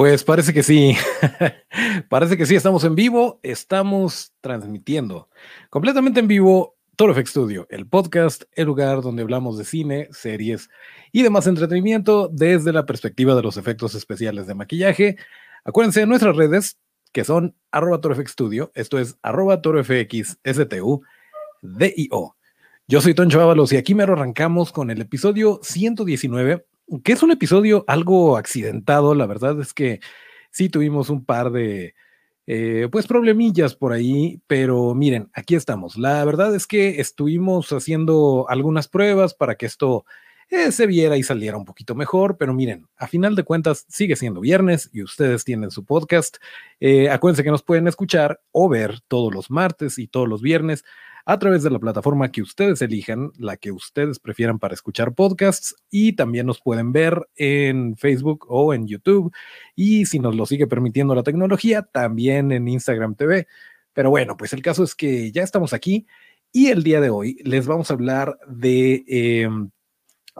Pues parece que sí. parece que sí, estamos en vivo, estamos transmitiendo completamente en vivo Toro FX Studio, el podcast, el lugar donde hablamos de cine, series y demás entretenimiento desde la perspectiva de los efectos especiales de maquillaje. Acuérdense de nuestras redes, que son arroba FX Studio, esto es arroba FX STU, DIO. Yo soy Toncho Ábalos y aquí me arrancamos con el episodio 119 que es un episodio algo accidentado, la verdad es que sí tuvimos un par de, eh, pues, problemillas por ahí, pero miren, aquí estamos. La verdad es que estuvimos haciendo algunas pruebas para que esto eh, se viera y saliera un poquito mejor, pero miren, a final de cuentas sigue siendo viernes y ustedes tienen su podcast. Eh, acuérdense que nos pueden escuchar o ver todos los martes y todos los viernes a través de la plataforma que ustedes elijan, la que ustedes prefieran para escuchar podcasts y también nos pueden ver en Facebook o en YouTube y si nos lo sigue permitiendo la tecnología, también en Instagram TV. Pero bueno, pues el caso es que ya estamos aquí y el día de hoy les vamos a hablar de... Em,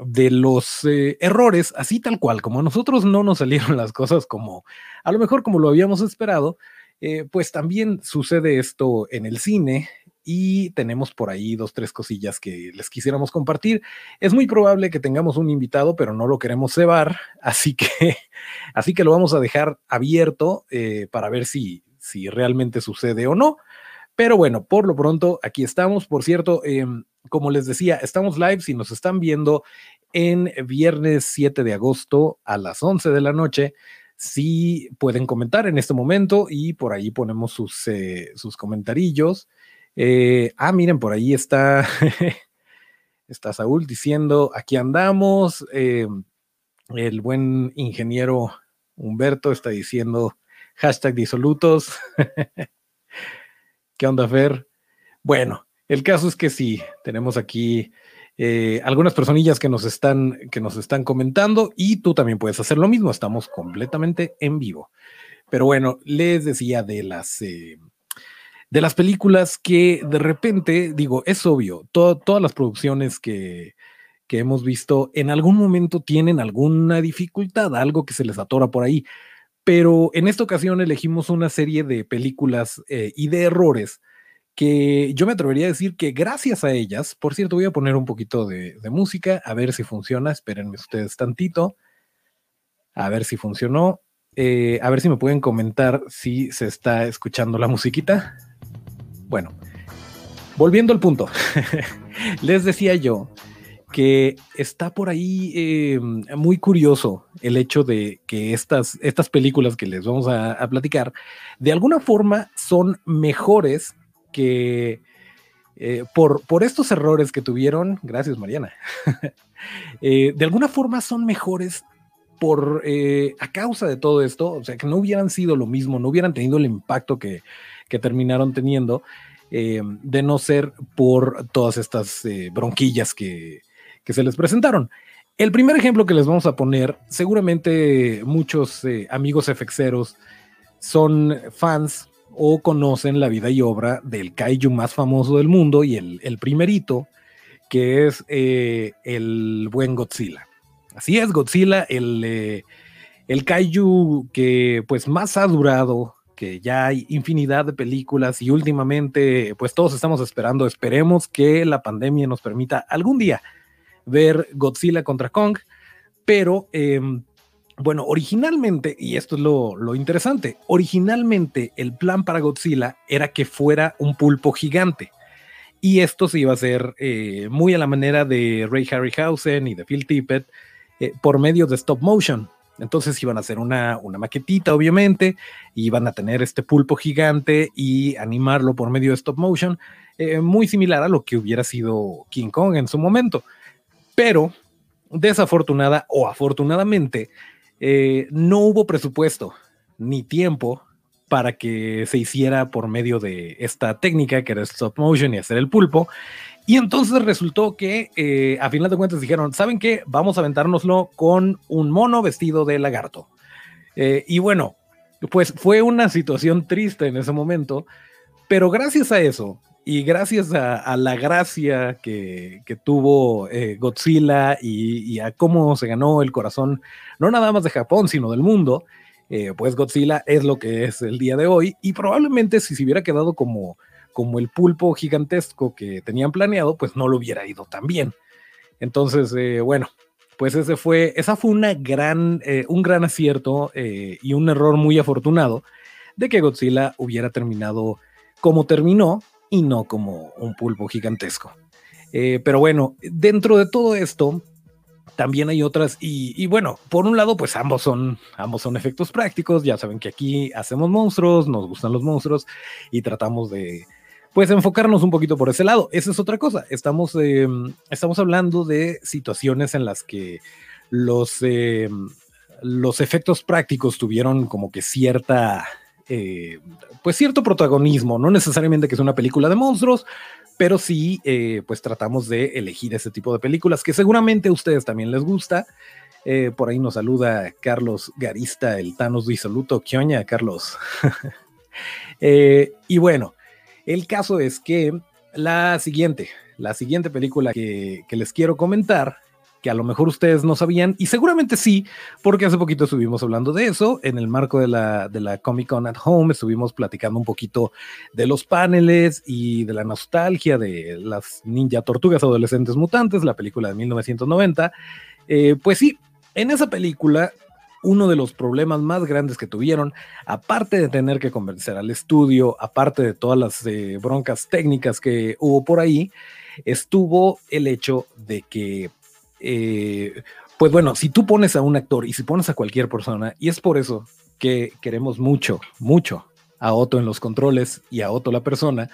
de los eh, errores, así tal cual, como a nosotros no nos salieron las cosas como, a lo mejor como lo habíamos esperado, eh, pues también sucede esto en el cine, y tenemos por ahí dos, tres cosillas que les quisiéramos compartir. Es muy probable que tengamos un invitado, pero no lo queremos cebar, así que, así que lo vamos a dejar abierto eh, para ver si, si realmente sucede o no. Pero bueno, por lo pronto, aquí estamos. Por cierto, em, como les decía, estamos live. Si nos están viendo en viernes 7 de agosto a las 11 de la noche, sí pueden comentar en este momento y por ahí ponemos sus, eh, sus comentarillos. Eh, ah, miren, por ahí está, está Saúl diciendo, aquí andamos. Eh, el buen ingeniero Humberto está diciendo hashtag disolutos. ¿Qué onda, Fer? Bueno, el caso es que sí, tenemos aquí eh, algunas personillas que nos, están, que nos están comentando y tú también puedes hacer lo mismo, estamos completamente en vivo. Pero bueno, les decía de las de las películas que de repente, digo, es obvio, todas las producciones que, que hemos visto en algún momento tienen alguna dificultad, algo que se les atora por ahí. Pero en esta ocasión elegimos una serie de películas eh, y de errores que yo me atrevería a decir que gracias a ellas, por cierto, voy a poner un poquito de, música, a ver si funciona, espérenme ustedes tantito, a ver si funcionó, eh, a ver si me pueden comentar si se está escuchando la musiquita. Bueno, volviendo al punto, les decía yo que está por ahí em, muy curioso el hecho de que estas, estas películas que les vamos a, platicar, de alguna forma son mejores que eh, por, por estos errores que tuvieron, gracias Mariana, eh, de alguna forma son mejores por eh, a causa de todo esto, o sea, que no hubieran sido lo mismo, no hubieran tenido el impacto que, que terminaron teniendo, eh, de no ser por todas estas eh, bronquillas que, que, se les presentaron. El primer ejemplo que les vamos a poner, seguramente muchos eh, amigos FXeros son fans o conocen la vida y obra del kaiju más famoso del mundo y el, el primerito, que es el buen Godzilla. Así es, Godzilla, el, el kaiju que pues más ha durado que ya hay infinidad de películas y últimamente pues todos estamos esperando, esperemos que la pandemia nos permita algún día ver Godzilla contra Kong, pero em, bueno, originalmente, y esto es lo, interesante, originalmente el plan para Godzilla era que fuera un pulpo gigante. Y esto se iba a hacer eh, muy a la manera de Ray Harryhausen y de Phil Tippett eh, por medio de stop motion. Entonces iban a hacer una, una maquetita, obviamente, y iban a tener este pulpo gigante y animarlo por medio de stop motion, eh, muy similar a lo que hubiera sido King Kong en su momento. Pero, desafortunada o afortunadamente, eh, no hubo presupuesto ni tiempo para que se hiciera por medio de esta técnica que era stop motion y hacer el pulpo. Y entonces resultó que eh, a final de cuentas dijeron, ¿saben qué? Vamos a aventárnoslo con un mono vestido de lagarto. Eh, y bueno, pues fue una situación triste en ese momento, pero gracias a eso y gracias a, la gracia que, tuvo eh, Godzilla y, a cómo se ganó el corazón, no nada más de Japón, sino del mundo, pues Godzilla es lo que es el día de hoy y probablemente si se hubiera quedado como como el pulpo gigantesco que tenían planeado, pues no lo hubiera ido tan bien. Entonces, eh, bueno, pues ese fue, esa fue una gran, eh, un gran acierto eh, y un error muy afortunado de que Godzilla hubiera terminado como terminó y no como un pulpo gigantesco. pero bueno, dentro de todo esto, también hay otras y, y, bueno, por un lado, pues ambos son, ambos son efectos prácticos. Ya saben que aquí hacemos monstruos, nos gustan los monstruos y tratamos de, pues enfocarnos un poquito por ese lado. Esa es otra cosa. Estamos, em, estamos hablando de situaciones en las que los, em, los efectos prácticos tuvieron como que cierta, eh, pues cierto protagonismo. No necesariamente que es una película de monstruos, pero sí, eh, pues tratamos de elegir ese tipo de películas que seguramente a ustedes también les gusta. Eh, por ahí nos saluda Carlos Garista, el Thanos disoluto. ¿Qué oña, Carlos? y bueno, el caso es que la siguiente, la siguiente película que, les quiero comentar, que a lo mejor ustedes no sabían, y seguramente sí, porque hace poquito estuvimos hablando de eso, en el marco de la, de la Comic Con at Home, estuvimos platicando un poquito de los paneles y de la nostalgia de las ninja tortugas adolescentes mutantes, la película de 1990. Eh, pues sí, en esa película uno de los problemas más grandes que tuvieron, aparte de tener que convencer al estudio, aparte de todas las eh, broncas técnicas que hubo por ahí, estuvo el hecho de que, eh, pues bueno, si tú pones a un actor y si pones a cualquier persona, y es por eso que queremos mucho, mucho a Otto en los controles y a Otto la persona,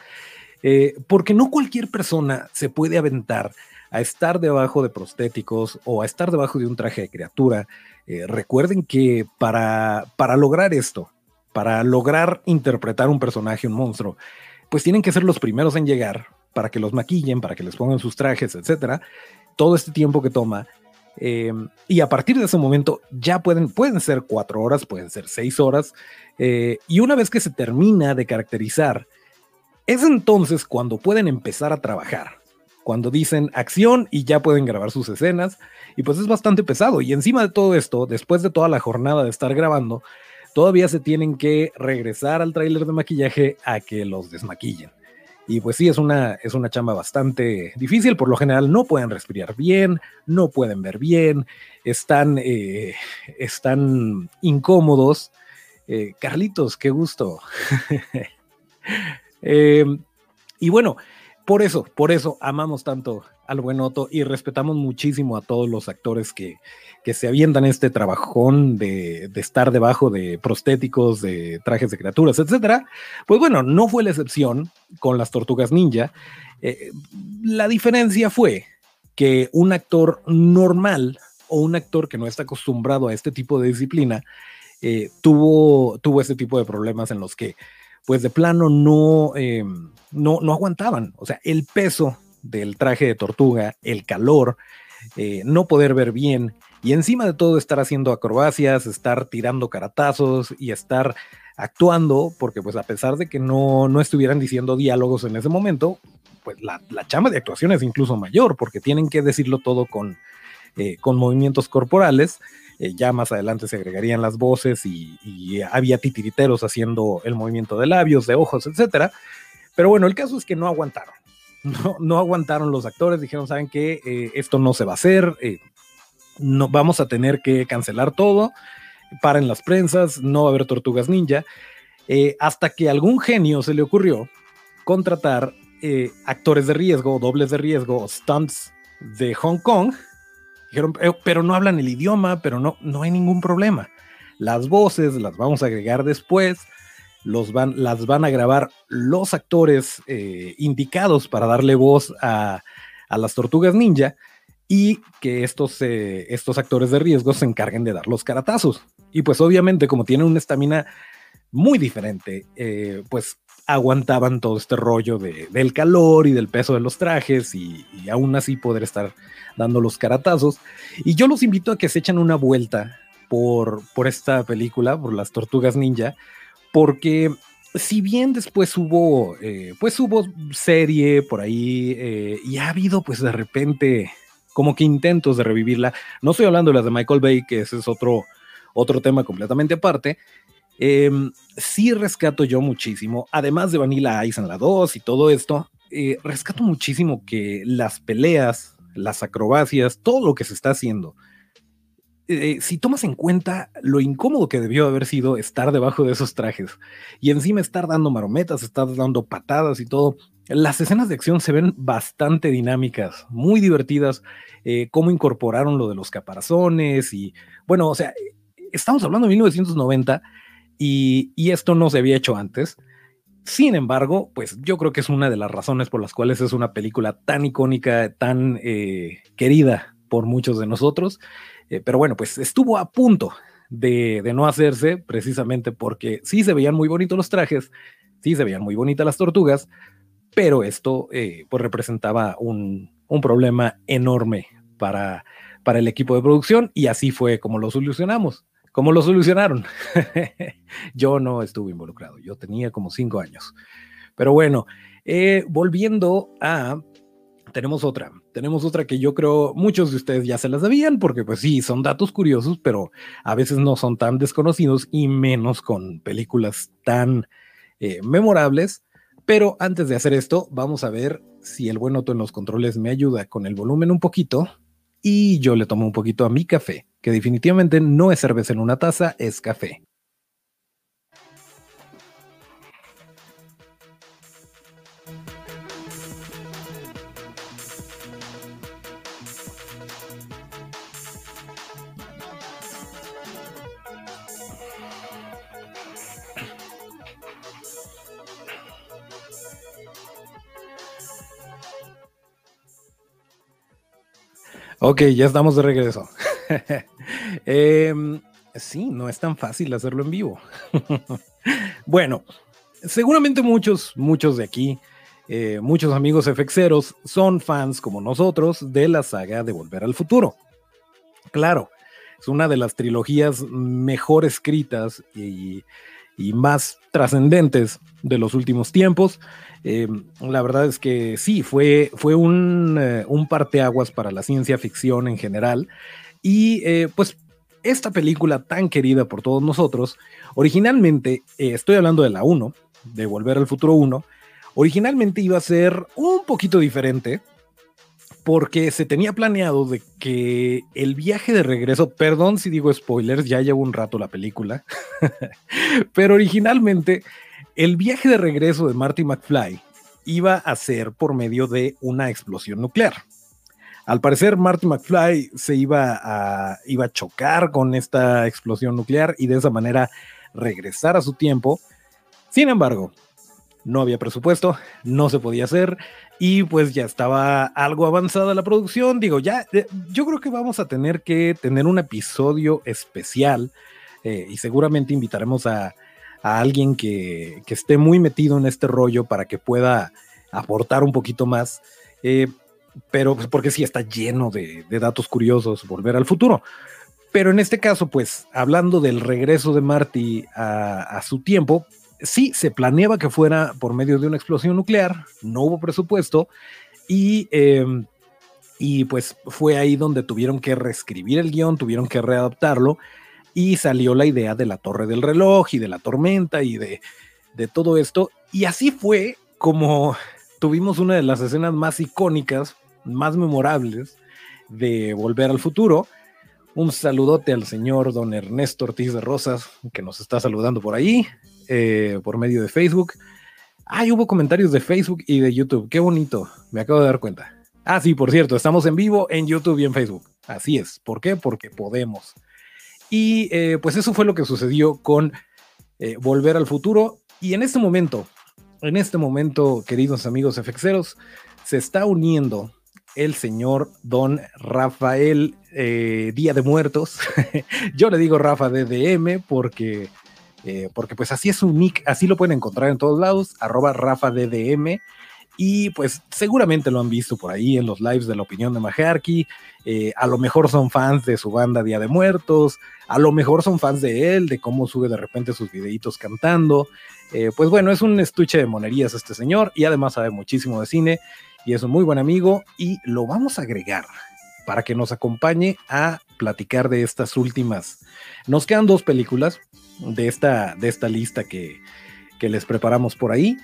eh, porque no cualquier persona se puede aventar a estar debajo de prostéticos o a estar debajo de un traje de criatura eh, recuerden que para, para lograr esto, para lograr interpretar un personaje, un monstruo, pues tienen que ser los primeros en llegar para que los maquillen, para que les pongan sus trajes, etcétera. Todo este tiempo que toma. Eh, y a partir de ese momento ya pueden, pueden ser cuatro horas, pueden ser seis horas. Eh, y una vez que se termina de caracterizar, es entonces cuando pueden empezar a trabajar cuando dicen acción y ya pueden grabar sus escenas. Y pues es bastante pesado. Y encima de todo esto, después de toda la jornada de estar grabando, todavía se tienen que regresar al tráiler de maquillaje a que los desmaquillen. Y pues sí, es una, es una chamba bastante difícil. Por lo general no pueden respirar bien, no pueden ver bien, están, eh, están incómodos. Eh, Carlitos, qué gusto. Eh, y bueno, por eso, por eso amamos tanto al buen Otto y respetamos muchísimo a todos los actores que, que se avientan este trabajón de, de, estar debajo de prostéticos, de trajes de criaturas, etcétera. Pues bueno, no fue la excepción con las tortugas ninja. Eh, la diferencia fue que un actor normal o un actor que no está acostumbrado a este tipo de disciplina eh, tuvo, tuvo este tipo de problemas en los que pues de plano no, eh, no, no aguantaban. O sea, el peso del traje de tortuga, el calor, eh, no poder ver bien y encima de todo estar haciendo acrobacias, estar tirando caratazos y estar actuando, porque pues a pesar de que no, no estuvieran diciendo diálogos en ese momento, pues la, la chamba de actuación es incluso mayor, porque tienen que decirlo todo con, eh, con movimientos corporales eh, ya más adelante se agregarían las voces y, había titiriteros haciendo el movimiento de labios, de ojos, etcétera. Pero bueno, el caso es que no aguantaron. No, aguantaron los actores, dijeron, ¿saben qué? Eh, esto no se va a hacer, eh, no, vamos a tener que cancelar todo, paren las prensas, no va a haber tortugas ninja, hasta que algún genio se le ocurrió contratar actores de riesgo, dobles de riesgo, stunts de Hong Kong, Dijeron, eh, pero no hablan el idioma, pero no, no hay ningún problema. Las voces las vamos a agregar después, los van, las van a grabar los actores eh, indicados para darle voz a, las tortugas ninja y que estos, eh, estos actores de riesgo se encarguen de dar los caratazos. Y pues obviamente como tienen una estamina muy diferente, eh, pues aguantaban todo este rollo de, del calor y del peso de los trajes y, aún así poder estar dando los caratazos. Y yo los invito a que se echen una vuelta por, por esta película, por las tortugas ninja, porque si bien después hubo, eh, pues hubo serie por ahí eh, y ha habido pues de repente como que intentos de revivirla, no estoy hablando de las de Michael Bay, que ese es otro, otro tema completamente aparte, em, sí rescato yo muchísimo, además de Vanilla Ice en la 2 y todo esto, eh, rescato muchísimo que las peleas, las acrobacias, todo lo que se está haciendo, eh, si tomas en cuenta lo incómodo que debió haber sido estar debajo de esos trajes y encima estar dando marometas, estar dando patadas y todo, las escenas de acción se ven bastante dinámicas, muy divertidas, eh, cómo incorporaron lo de los caparazones y bueno, o sea, estamos hablando de 1990 y, esto no se había hecho antes. Sin embargo, pues yo creo que es una de las razones por las cuales es una película tan icónica, tan eh, querida por muchos de nosotros eh, pero bueno, pues estuvo a punto de, no hacerse precisamente porque sí se veían muy bonitos los trajes, sí se veían muy bonitas las tortugas, pero esto eh, pues representaba un, problema enorme para, para el equipo de producción y así fue como lo solucionamos. ¿Cómo lo solucionaron? yo no estuve involucrado, yo tenía como cinco años. Pero bueno, eh, volviendo a tenemos otra. Tenemos otra que yo creo muchos de ustedes ya se la sabían, porque pues sí, son datos curiosos, pero a veces no son tan desconocidos y menos con películas tan eh, memorables. Pero antes de hacer esto, vamos a ver si el buen Otto en los controles me ayuda con el volumen un poquito y yo le tomo un poquito a mi café, que definitivamente no es cerveza en una taza, es café. Ok, ya estamos de regreso. Em, sí, no es tan fácil hacerlo en vivo. bueno, seguramente muchos, muchos de aquí, eh, muchos amigos FXeros son fans como nosotros de la saga de Volver al Futuro. Claro, es una de las trilogías mejor escritas y, y más trascendentes de los últimos tiempos. Eh, la verdad es que sí, fue, fue un, eh, un, parteaguas para la ciencia ficción en general. Y eh, pues esta película tan querida por todos nosotros, originalmente, estoy hablando de la 1, de Volver al Futuro 1, originalmente iba a ser un poquito diferente porque se tenía planeado de que el viaje de regreso, perdón si digo spoilers, ya llevo un rato la película, pero originalmente el viaje de regreso de Marty McFly iba a ser por medio de una explosión nuclear. Al parecer, Marty McFly se iba a, iba a chocar con esta explosión nuclear y de esa manera regresar a su tiempo. Sin embargo, no había presupuesto, no se podía hacer y pues ya estaba algo avanzada la producción. Digo, ya, eh, yo creo que vamos a tener que tener un episodio especial eh, y seguramente invitaremos a, a alguien que, esté muy metido en este rollo para que pueda aportar un poquito más. Eh, pero pues, porque sí está lleno de, datos curiosos, volver al futuro. Pero en este caso, pues hablando del regreso de Marty a, su tiempo, sí se planeaba que fuera por medio de una explosión nuclear, no hubo presupuesto y, em, y pues fue ahí donde tuvieron que reescribir el guion, tuvieron que readaptarlo y salió la idea de la torre del reloj y de la tormenta y de, todo esto. Y así fue como tuvimos una de las escenas más icónicas, más memorables de Volver al Futuro. Un saludote al señor don Ernesto Ortiz de Rosas, que nos está saludando por ahí, eh, por medio de Facebook. Ay, hubo comentarios de Facebook y de YouTube. Qué bonito, me acabo de dar cuenta. Ah, sí, por cierto, estamos en vivo en YouTube y en Facebook. Así es. ¿Por qué? Porque podemos. Y eh, pues eso fue lo que sucedió con eh, Volver al Futuro. Y en este momento, en este momento, queridos amigos FXeros, se está uniendo el señor don Rafael Día de Muertos. Yo le digo Rafa DDM porque eh, porque pues así es su nick, así lo pueden encontrar en todos lados, arroba RafaDDM. Y pues seguramente lo han visto por ahí en los lives de la opinión de Majarki. Eh, a lo mejor son fans de su banda Día de Muertos. A lo mejor son fans de él, de cómo sube de repente sus videitos cantando. Eh, pues bueno, es un estuche de monerías este señor y además sabe muchísimo de cine y es un muy buen amigo y lo vamos a agregar para que nos acompañe a platicar de estas últimas. Nos quedan dos películas de esta, de esta lista que, que les preparamos por ahí.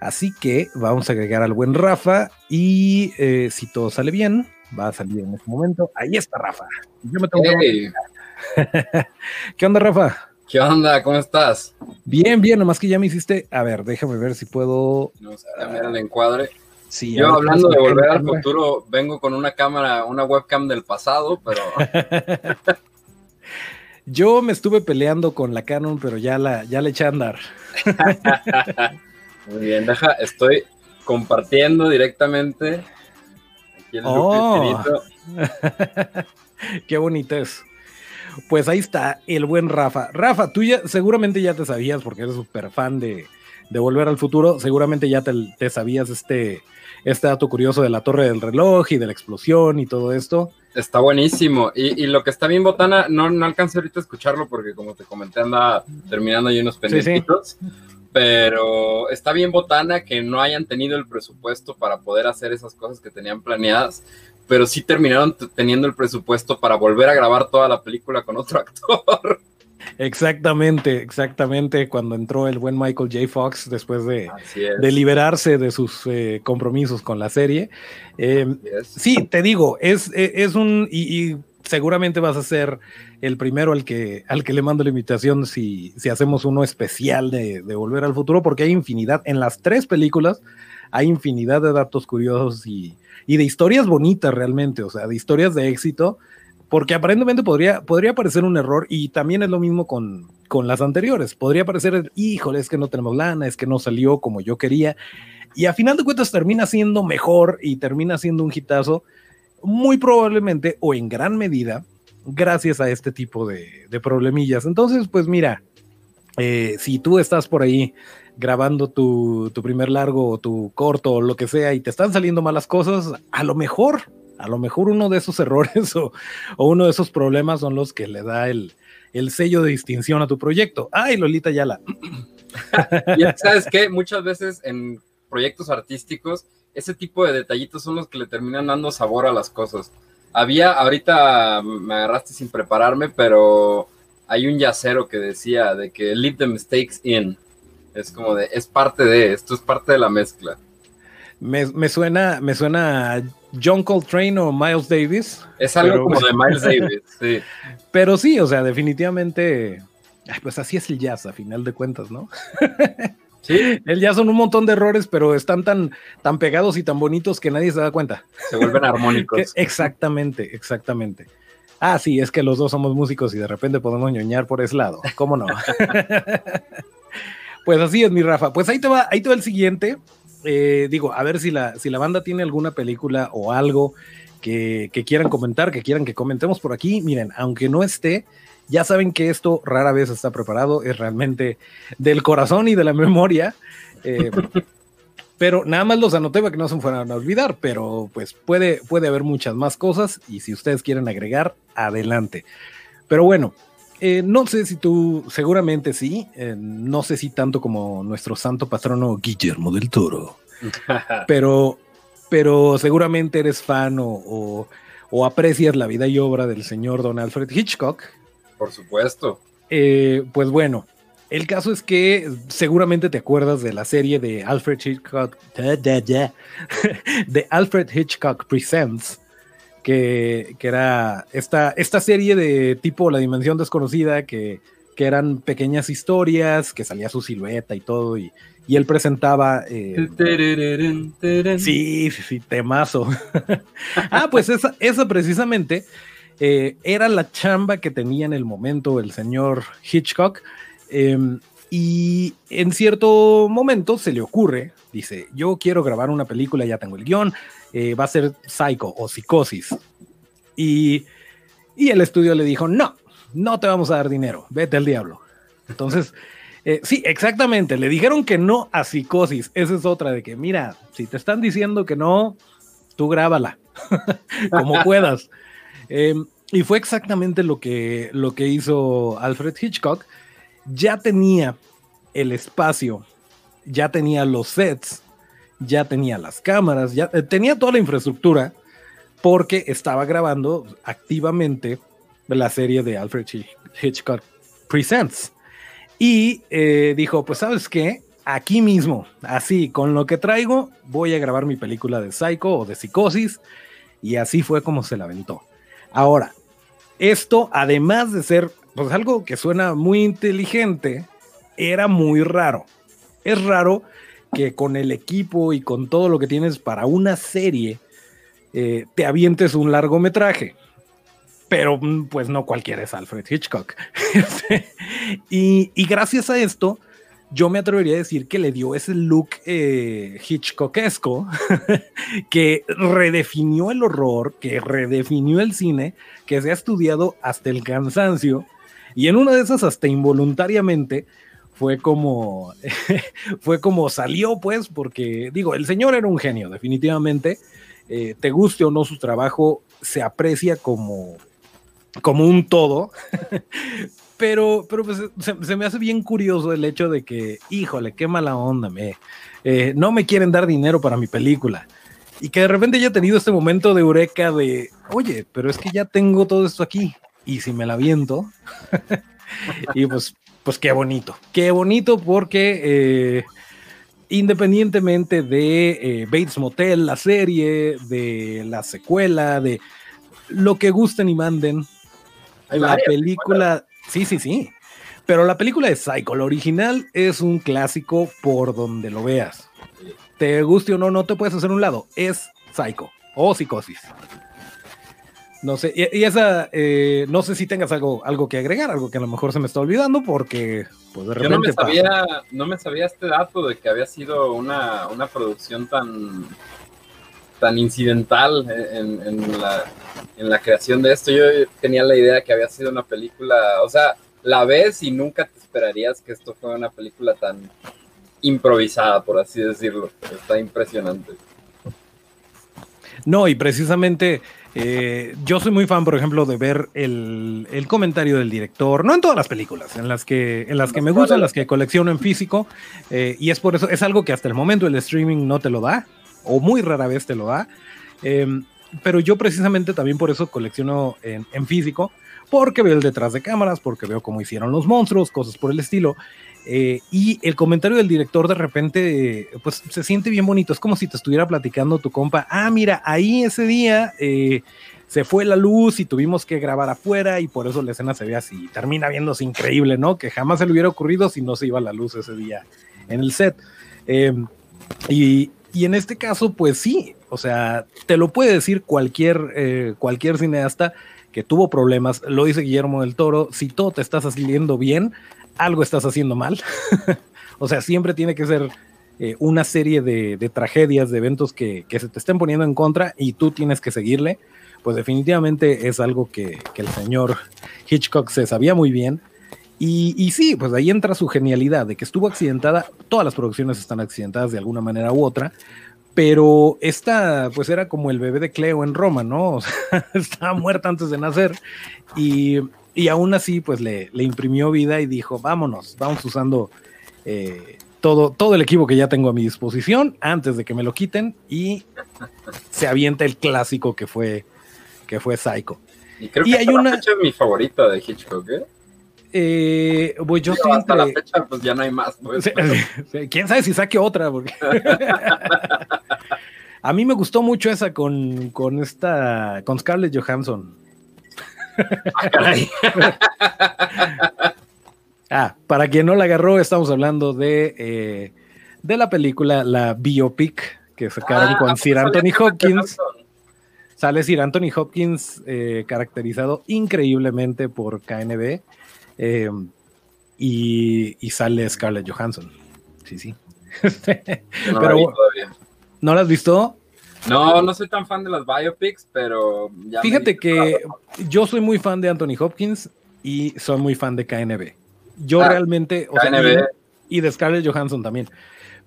Así que vamos a agregar al buen Rafa y eh, si todo sale bien, va a salir en este momento. Ahí está Rafa. Yo me tengo ¿Qué onda, Rafa? ¿Qué onda? ¿Cómo estás? Bien, bien, nomás que ya me hiciste. A ver, déjame ver si puedo. No sé, el encuadre. Sí, Yo hablando de volver al futuro, vengo con una cámara, una webcam del pasado, pero. Yo me estuve peleando con la Canon, pero ya la, ya le eché a andar. Muy bien, deja, estoy compartiendo directamente. Aquí el oh. Qué bonito es. Pues ahí está el buen Rafa. Rafa, tú ya seguramente ya te sabías, porque eres súper fan de, Volver al Futuro, seguramente ya te, sabías este, este dato curioso de la torre del reloj y de la explosión y todo esto. Está buenísimo. Y, lo que está bien, Botana, no, no alcancé ahorita a escucharlo porque como te comenté, anda terminando ahí unos pendientitos pero está bien botana que no hayan tenido el presupuesto para poder hacer esas cosas que tenían planeadas, pero sí terminaron teniendo el presupuesto para volver a grabar toda la película con otro actor. Exactamente, exactamente, cuando entró el buen Michael J. Fox después de, de liberarse de sus eh, compromisos con la serie. Eh, sí, te digo, es, es un, y, seguramente vas a ser el primero al que, al que le mando la invitación si, si hacemos uno especial de, Volver al Futuro, porque hay infinidad, en las tres películas hay infinidad de datos curiosos y, de historias bonitas realmente, o sea, de historias de éxito, porque aparentemente podría, podría parecer un error y también es lo mismo con, con las anteriores, podría parecer, híjole, es que no tenemos lana, es que no salió como yo quería, y a final de cuentas termina siendo mejor y termina siendo un hitazo muy probablemente o en gran medida gracias a este tipo de, problemillas. Entonces, pues mira, eh, si tú estás por ahí grabando tu, primer largo o tu corto o lo que sea y te están saliendo malas cosas, a lo mejor, a lo mejor uno de esos errores o, uno de esos problemas son los que le da el, el sello de distinción a tu proyecto. Ay, Lolita Yala. ya sabes que muchas veces en proyectos artísticos ese tipo de detallitos son los que le terminan dando sabor a las cosas. Había, ahorita me agarraste sin prepararme, pero hay un yacero que decía de que leave the mistakes in. Es como de, es parte de, esto es parte de la mezcla. Me, suena, me suena John Coltrane o Miles Davis. Es algo como de Miles Davis, sí. Pero sí, o sea, definitivamente, pues así es el jazz a final de cuentas, ¿no? Sí. Él ya son un montón de errores, pero están tan, tan pegados y tan bonitos que nadie se da cuenta. Se vuelven armónicos. exactamente, exactamente. Ah, sí, es que los dos somos músicos y de repente podemos ñoñar por ese lado. ¿Cómo no? pues así es, mi Rafa. Pues ahí te va, ahí te va el siguiente. Eh, digo, a ver si la, si la banda tiene alguna película o algo que, que quieran comentar, que quieran que comentemos por aquí. Miren, aunque no esté, ya saben que esto rara vez está preparado, es realmente del corazón y de la memoria. Eh, pero nada más los anoté para que no se fueran a olvidar, pero pues puede, puede haber muchas más cosas y si ustedes quieren agregar, adelante. Pero bueno, eh, no sé si tú, seguramente sí, eh, no sé si tanto como nuestro santo patrono Guillermo del Toro, pero, pero seguramente eres fan o, o aprecias la vida y obra del señor Don Alfred Hitchcock, por supuesto. Eh, pues bueno, el caso es que seguramente te acuerdas de la serie de Alfred Hitchcock, de Alfred Hitchcock Presents, que, era esta, esta serie de tipo La Dimensión Desconocida, que, que eran pequeñas historias, que salía su silueta y todo, y, y él presentaba... Eh, sí, sí, sí, temazo. ah, pues esa, esa precisamente eh, era la chamba que tenía en el momento el señor Hitchcock. Em, y en cierto momento se le ocurre, dice, yo quiero grabar una película, ya tengo el guion, eh, va a ser Psycho o Psicosis. Y, y el estudio le dijo, no, no te vamos a dar dinero, vete al diablo. Entonces, Eh, sí, exactamente. Le dijeron que no a psicosis. Esa es otra de que, mira, si te están diciendo que no, tú grábala como puedas. Em, y fue exactamente lo que, lo que hizo Alfred Hitchcock. Ya tenía el espacio, ya tenía los sets, ya tenía las cámaras, ya eh, tenía toda la infraestructura porque estaba grabando activamente la serie de Alfred Hitchcock Presents. Y eh, dijo, pues sabes qué, aquí mismo, así, con lo que traigo, voy a grabar mi película de Psycho o de Psicosis. Y así fue como se la aventó. Ahora, esto, además de ser pues, algo que suena muy inteligente, era muy raro. Es raro que con el equipo y con todo lo que tienes para una serie, eh, te avientes un largometraje. Pero mm, pues no cualquiera es Alfred Hitchcock. y, y, gracias a esto, yo me atrevería a decir que le dio ese look eh, Hitchcockesco que redefinió el horror, que redefinió el cine, que se ha estudiado hasta el cansancio. Y en una de esas, hasta involuntariamente, fue como, fue como salió, pues, porque digo, el señor era un genio, definitivamente. Eh, te guste o no su trabajo, se aprecia como, como un todo. pero, pero pues, se, me hace bien curioso el hecho de que, híjole, qué mala onda, me, eh, no me quieren dar dinero para mi película. Y que de repente haya tenido este momento de eureka de, oye, pero es que ya tengo todo esto aquí. Y si me la viento. y pues pues qué bonito, qué bonito porque eh, independientemente de eh, Bates Motel, la serie, de la secuela, de lo que gusten y manden, la película, sí, sí, sí, pero la película de Psycho, la original, es un clásico por donde lo veas. Te guste o no, no te puedes hacer un lado, es Psycho o Psicosis. No sé, y, esa, eh, no sé si tengas algo, algo que agregar, algo que a lo mejor se me está olvidando, porque pues de repente. Yo no me sabía, no me sabía este dato de que había sido una, una producción tan, tan incidental en, en, la, en la creación de esto. Yo tenía la idea que había sido una película, o sea, la ves y nunca te esperarías que esto fuera una película tan improvisada, por así decirlo. Está impresionante. No, y precisamente eh, yo soy muy fan, por ejemplo, de ver el, comentario del director, no en todas las películas, en las que, en las que me gustan, las que colecciono en físico, eh, y es por eso, es algo que hasta el momento el streaming no te lo da, o muy rara vez te lo da, em, pero yo precisamente también por eso colecciono en, en físico, porque veo el detrás de cámaras, porque veo cómo hicieron los monstruos, cosas por el estilo, eh, y el comentario del director de repente, pues se siente bien bonito. Es como si te estuviera platicando tu compa. Ah, mira, ahí ese día eh, se fue la luz y tuvimos que grabar afuera y por eso la escena se ve así. Termina viéndose increíble, ¿no? Que jamás se le hubiera ocurrido si no se iba la luz ese día en el set. Em, y, y, en este caso, pues sí, o sea, te lo puede decir cualquier, eh, cualquier cineasta que tuvo problemas. Lo dice Guillermo del Toro. Si todo te está saliendo bien, algo estás haciendo mal. o sea, siempre tiene que ser eh, una serie de, tragedias, de eventos que, se te estén poniendo en contra y tú tienes que seguirle. Pues definitivamente es algo que, el señor Hitchcock se sabía muy bien. Y, y, sí, pues ahí entra su genialidad de que estuvo accidentada. Todas las producciones están accidentadas de alguna manera u otra, pero esta pues era como el bebé de Cleo en Roma, ¿no? O sea, estaba muerta antes de nacer y y aún así, pues le, imprimió vida y dijo, vámonos, vamos usando eh, todo, todo el equipo que ya tengo a mi disposición antes de que me lo quiten y se avienta el clásico que fue, que fue Psycho. Y creo que hay una... la fecha es mi favorita de Hitchcock, ¿eh? Eh, pues yo estoy hasta la fecha, pues ya no hay más. Pues, Quién sabe si saque otra, porque a mí me gustó mucho esa con, con esta, con Scarlett Johansson. ah, para quien no la agarró, estamos hablando de, eh, de la película, la biopic que sacaron ah, con Sir Anthony Hopkins. Sale Sir Anthony Hopkins eh, caracterizado increíblemente por KNB eh, y, sale Scarlett Johansson. Sí, sí. Pero, ¿no la has visto? No, no soy tan fan de las biopics, pero Fíjate que yo soy muy fan de Anthony Hopkins y soy muy fan de KNB. Yo ah, realmente. KNB Y de Scarlett Johansson también.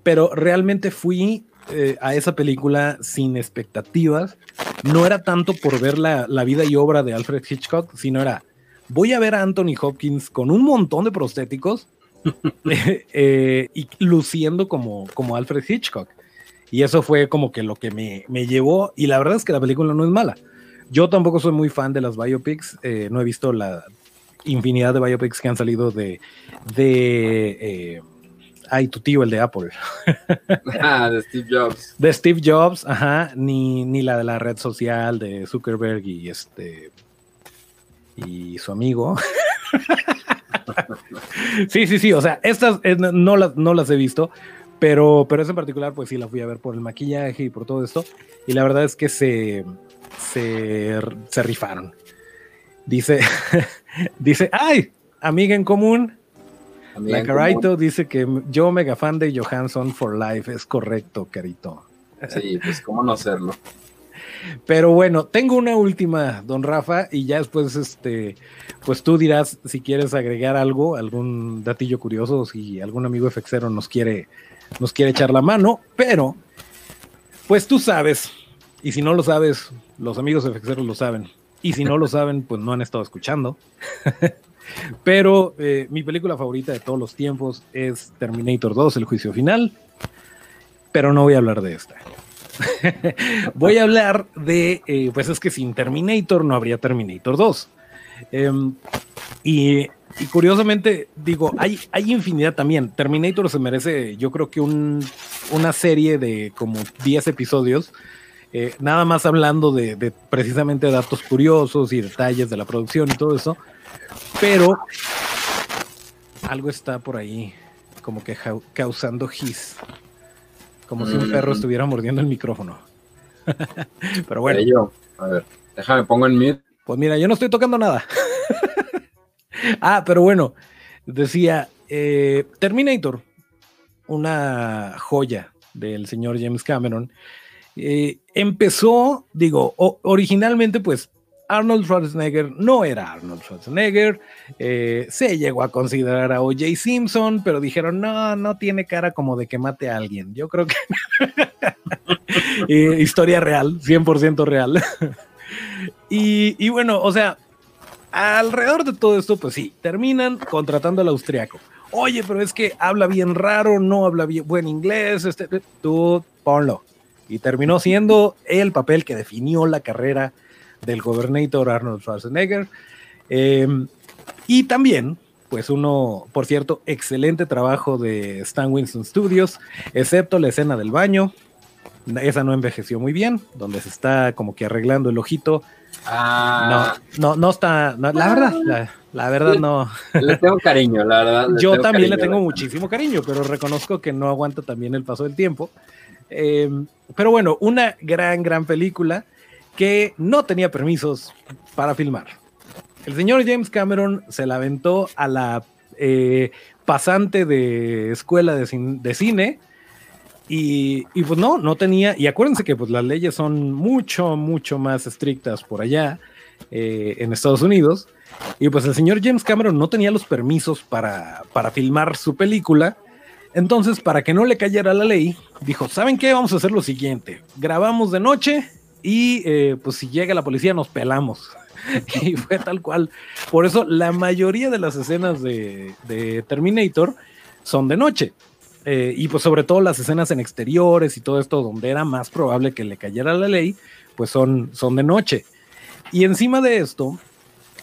Pero realmente fui eh, a esa película sin expectativas. No era tanto por ver la, la, vida y obra de Alfred Hitchcock, sino era, voy a ver a Anthony Hopkins con un montón de prostéticos eh, y luciendo como, como Alfred Hitchcock. Y eso fue como que lo que me, me, llevó. Y la verdad es que la película no es mala. Yo tampoco soy muy fan de las biopics. Eh, no he visto la infinidad de biopics que han salido de. de eh, ay, tu tío, el de Apple. ah, de Steve Jobs. De Steve Jobs, ajá. Ni, ni la de la red social de Zuckerberg y este. Y su amigo. sí, sí, sí. O sea, estas eh, no, las, no las he visto pero, pero esa en particular, pues sí, la fui a ver por el maquillaje y por todo esto. Y la verdad es que se, se, se rifaron. Dice, dice, ¡ay! Amiga en común. la Carito dice que yo mega fan de Johansson for Life. Es correcto, Carito. Sí, pues cómo no hacerlo. Pero bueno, tengo una última, don Rafa, y ya después, este, pues tú dirás si quieres agregar algo, algún datillo curioso, si algún amigo FXero nos quiere nos quiere echar la mano, pero pues tú sabes, y si no lo sabes, los amigos FXeros lo saben, y si no lo saben, pues no han estado escuchando. pero eh, mi película favorita de todos los tiempos es Terminator 2, El juicio final, pero no voy a hablar de esta. voy a hablar de, eh, pues es que sin Terminator no habría Terminator 2. Em, y y curiosamente, digo, hay, hay infinidad también. Terminator se merece, yo creo que un, una serie de como 10 episodios, eh, nada más hablando de, precisamente datos curiosos y detalles de la producción y todo eso. Pero algo está por ahí como que causando his. Como si un mm. perro estuviera mordiendo el micrófono. Pero bueno. Yo, a ver, déjame pongo en mute. Pues mira, yo no estoy tocando nada. ah, pero bueno, decía eh, Terminator, una joya del señor James Cameron. Eh, empezó, digo, originalmente pues Arnold Schwarzenegger no era Arnold Schwarzenegger, eh, se llegó a considerar a O.J. Simpson, pero dijeron, no, no tiene cara como de que mate a alguien. Yo creo que historia real, 100% real. y, y bueno, o sea, alrededor de todo esto, pues sí, terminan contratando al austriaco. Oye, pero es que habla bien raro, no habla bien buen inglés, este, tú ponlo. Y terminó siendo el papel que definió la carrera del gobernador Arnold Schwarzenegger. Em, y también, pues uno, por cierto, excelente trabajo de Stan Winston Studios, excepto la escena del baño. Esa no envejeció muy bien, donde se está como que arreglando el ojito Ah. No, no, no está. la verdad, la, verdad no. Le tengo cariño, la verdad. Yo también le tengo muchísimo cariño, pero reconozco que no aguanta también el paso del tiempo. Em, pero bueno, una gran, gran película que no tenía permisos para filmar. El señor James Cameron se la aventó a la eh, pasante de escuela de, de cine y, pues no, no tenía, y acuérdense que pues las leyes son mucho, mucho más estrictas por allá eh, en Estados Unidos. Y pues el señor James Cameron no tenía los permisos para, para filmar su película. Entonces, para que no le cayera la ley, dijo, ¿saben qué? Vamos a hacer lo siguiente. Grabamos de noche y eh, pues si llega la policía nos pelamos. y fue tal cual. Por eso la mayoría de las escenas de, de Terminator son de noche. Eh, y pues sobre todo las escenas en exteriores y todo esto donde era más probable que le cayera la ley, pues son, son de noche. Y encima de esto,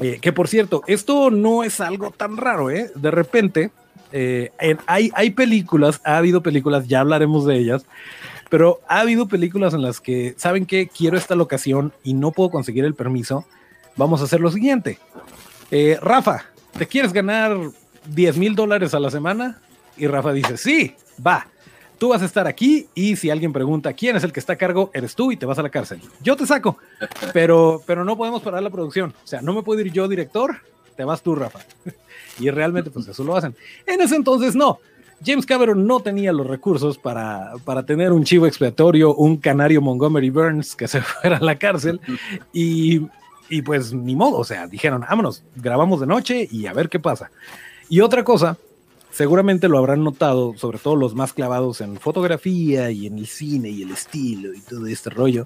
eh, que por cierto, esto no es algo tan raro, ¿eh? De repente, eh, hay, hay películas, ha habido películas, ya hablaremos de ellas, pero ha habido películas en las que, ¿saben qué? Quiero esta locación y no puedo conseguir el permiso. Vamos a hacer lo siguiente. Rafa, ¿te quieres ganar 10 mil dólares a la semana? Y Rafa dice, sí, va. Tú vas a estar aquí y si alguien pregunta quién es el que está a cargo, eres tú y te vas a la cárcel. Yo te saco, pero, pero no podemos parar la producción. O sea, no me puedo ir yo director, te vas tú, Rafa. Y realmente, pues eso lo hacen. En ese entonces, no. James Cameron no tenía los recursos para, para tener un chivo expiatorio, un canario Montgomery Burns que se fuera a la cárcel. Y, y pues ni modo, o sea, dijeron, vámonos, grabamos de noche y a ver qué pasa. Y otra cosa seguramente lo habrán notado, sobre todo los más clavados en fotografía y en el cine y el estilo y todo este rollo,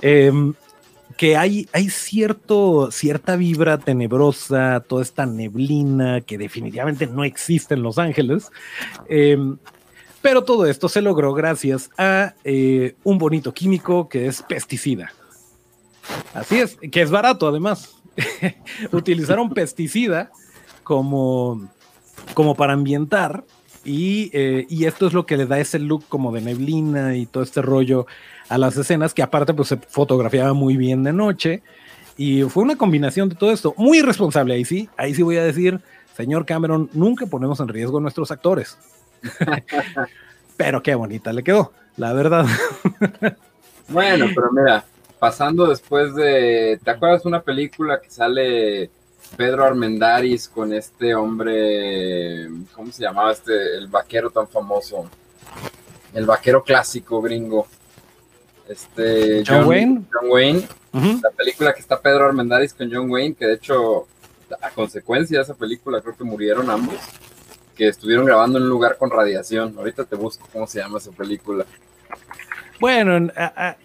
em, que hay, cierto, cierta vibra tenebrosa, toda esta neblina que definitivamente no existe en Los Ángeles. Em, pero todo esto se logró gracias a eh, un bonito químico que es pesticida. Así es, que es barato además. Utilizaron pesticida como, como para ambientar eh, y, esto es lo que le da ese look como de neblina y todo este rollo a las escenas que aparte pues se fotografiaba muy bien de noche y fue una combinación de todo esto, muy irresponsable ahí sí, ahí sí voy a decir, señor Cameron, nunca ponemos en riesgo a nuestros actores. pero qué bonita le quedó, la verdad. bueno, pero mira, pasando después de, ¿te acuerdas una película que sale Pedro Armendaris con este hombre, ¿cómo se llamaba este, el vaquero tan famoso? El vaquero clásico gringo. Este, John, Wayne. John Wayne. La película que está Pedro Armendaris con John Wayne, que de hecho, a consecuencia de esa película, creo que murieron ambos, que estuvieron grabando en un lugar con radiación. Ahorita te busco cómo se llama esa película. Bueno,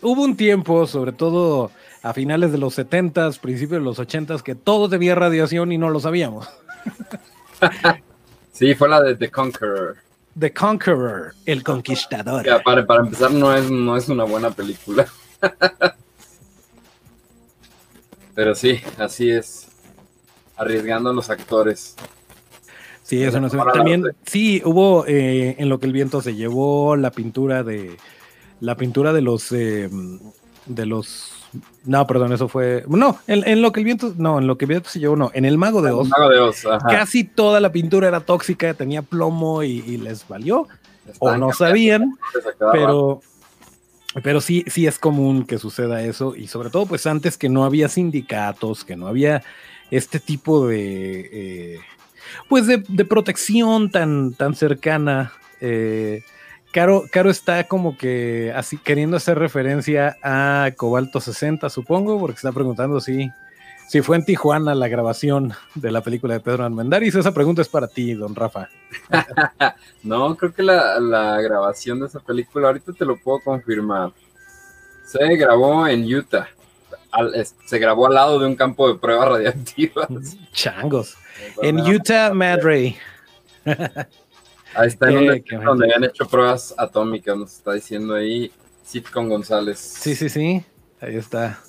hubo un tiempo, sobre todo a finales de los 70s, principios de los 80s, que todo debía radiación y no lo sabíamos. sí, fue la de The Conqueror. The Conqueror, el conquistador. para, para, empezar, no es, no es una buena película. Pero sí, así es. Arriesgando a los actores. Sí, eso no se También, sí, hubo eh, en lo que el viento se llevó la pintura de la pintura de los eh, de los no, perdón, eso fue. No, en, lo que el viento. No, en lo que el viento se llevó, no. En el Mago de Oz. Mago de Oz casi toda la pintura era tóxica, tenía plomo y, les valió. o no sabían. Pero. Pero sí, sí es común que suceda eso. Y sobre todo, pues antes que no había sindicatos, que no había este tipo de. Eh, pues de, de, protección tan, tan cercana. Eh, Caro, Caro está como que así queriendo hacer referencia a Cobalto 60, supongo, porque está preguntando si, si fue en Tijuana la grabación de la película de Pedro Almendaris. Esa pregunta es para ti, don Rafa. no, creo que la, grabación de esa película, ahorita te lo puedo confirmar. Se grabó en Utah. se grabó al lado de un campo de pruebas radiactivas. Changos. En Utah, Madre. Ahí está, en donde habían hecho pruebas atómicas, nos está diciendo ahí Sitcom González. Sí, sí, sí, ahí está.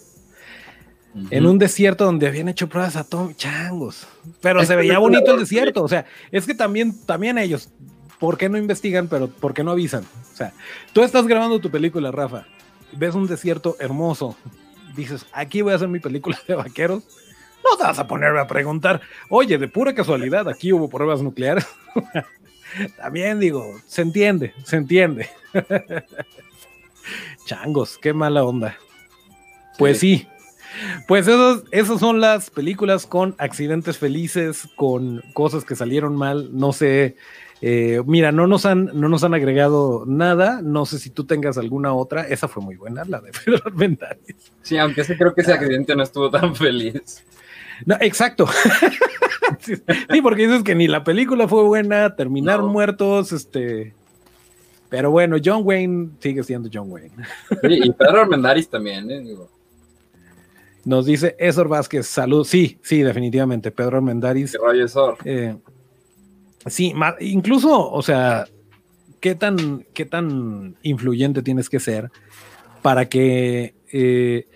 En un desierto donde habían hecho pruebas atómicas, changos. Pero se veía bonito el desierto, o sea, es que también, también ellos, ¿por qué no investigan, pero por qué no avisan? O sea, tú estás grabando tu película, Rafa, ves un desierto hermoso, dices, aquí voy a hacer mi película de vaqueros, no te vas a ponerme a preguntar, oye, de pura casualidad, aquí hubo pruebas nucleares. También digo, se entiende, se entiende. Changos, qué mala onda. Pues sí. Pues esas son las películas con accidentes felices, con cosas que salieron mal. No sé. Eh, mira, no nos, han, no nos han agregado nada. No sé si tú tengas alguna otra. Esa fue muy buena, la de Pedro Armendáriz. Sí, aunque sí creo que ese accidente no estuvo tan feliz. No, exacto. sí, porque dices que ni la película fue buena, terminaron muertos, este. Pero bueno, John Wayne sigue siendo John Wayne. Sí, y Pedro Armendáriz también, ¿eh? Nos dice Esor Vázquez, salud. Sí, sí, definitivamente. Pedro Armendáriz. ¿Qué rollo Esor? Eh, sí, incluso, o sea, ¿qué tan, ¿qué tan influyente tienes que ser para que eh,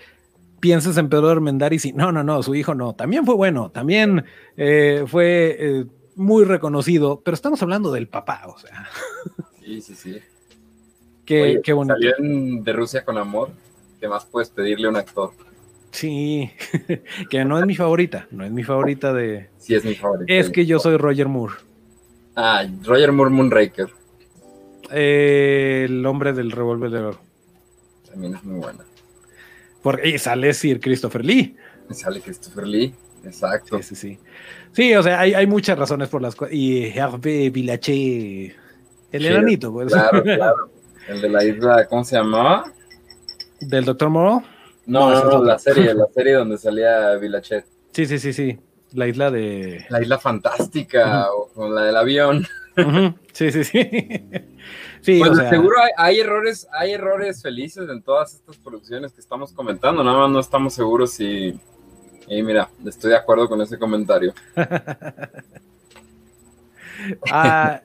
pienses en Pedro Armendáriz y no, no, no, su hijo no, también fue bueno, también eh, fue eh, muy reconocido, pero estamos hablando del papá, o sea. Sí, sí, sí. Qué, qué bonito. Salió de Rusia con amor, ¿qué más puedes pedirle a un actor? Sí, que no es mi favorita, no es mi favorita de... Sí, es mi favorita. Es que yo soy Roger Moore. Ah, Roger Moore Moonraker. Eh, el hombre del revólver de oro. También es muy buena. Porque sale Sir Christopher Lee. Sale Christopher Lee, exacto. Sí, sí, sí. Sí, o sea, hay, hay muchas razones por las cuales. Y Hervé Villaché, el enanito, pues. Claro, claro. El de la isla, ¿cómo se llamaba? ¿Del Doctor Moro? No, no, no, la serie, la serie donde salía Villachet. Sí, sí, sí, sí. La isla de. La isla fantástica o, la del avión. Sí, sí, sí. sí pues seguro hay, errores, hay errores felices en todas estas producciones que estamos comentando, nada más no estamos seguros si. Y mira, estoy de acuerdo con ese comentario. ah,